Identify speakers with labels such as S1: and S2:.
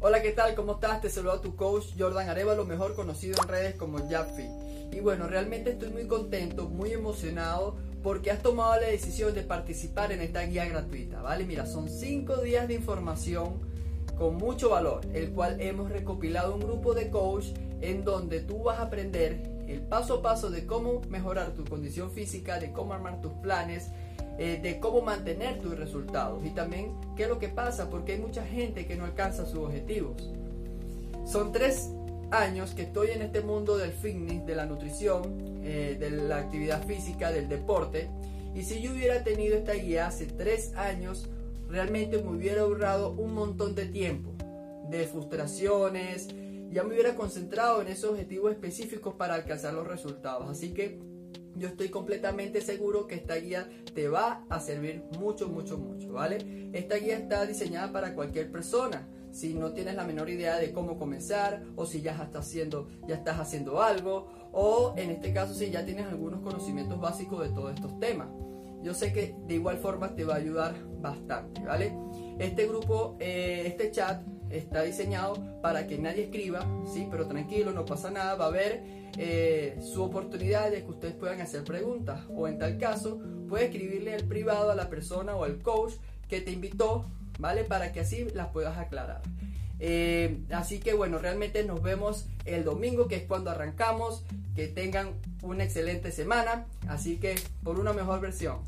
S1: Hola, ¿qué tal? ¿Cómo estás? Te saluda tu coach Jordan Arevalo, mejor conocido en redes como Jaffi. Y bueno, realmente estoy muy contento, muy emocionado porque has tomado la decisión de participar en esta guía gratuita, ¿vale? Mira, son 5 días de información con mucho valor, el cual hemos recopilado un grupo de coach en donde tú vas a aprender el paso a paso de cómo mejorar tu condición física, de cómo armar tus planes, eh, de cómo mantener tus resultados y también qué es lo que pasa porque hay mucha gente que no alcanza sus objetivos. Son tres años que estoy en este mundo del fitness, de la nutrición, eh, de la actividad física, del deporte y si yo hubiera tenido esta guía hace tres años, realmente me hubiera ahorrado un montón de tiempo, de frustraciones, ya me hubiera concentrado en esos objetivos específicos para alcanzar los resultados. Así que yo estoy completamente seguro que esta guía te va a servir mucho, mucho, mucho, ¿vale? Esta guía está diseñada para cualquier persona. Si no tienes la menor idea de cómo comenzar o si ya estás haciendo, ya estás haciendo algo o en este caso si ya tienes algunos conocimientos básicos de todos estos temas. Yo sé que de igual forma te va a ayudar bastante, ¿vale? Este grupo, eh, este chat está diseñado para que nadie escriba, sí, pero tranquilo, no pasa nada, va a haber eh, su oportunidad de que ustedes puedan hacer preguntas o en tal caso puede escribirle el privado a la persona o al coach que te invitó, ¿vale? Para que así las puedas aclarar. Eh, así que bueno, realmente nos vemos el domingo, que es cuando arrancamos. Que tengan una excelente semana. Así que por una mejor versión.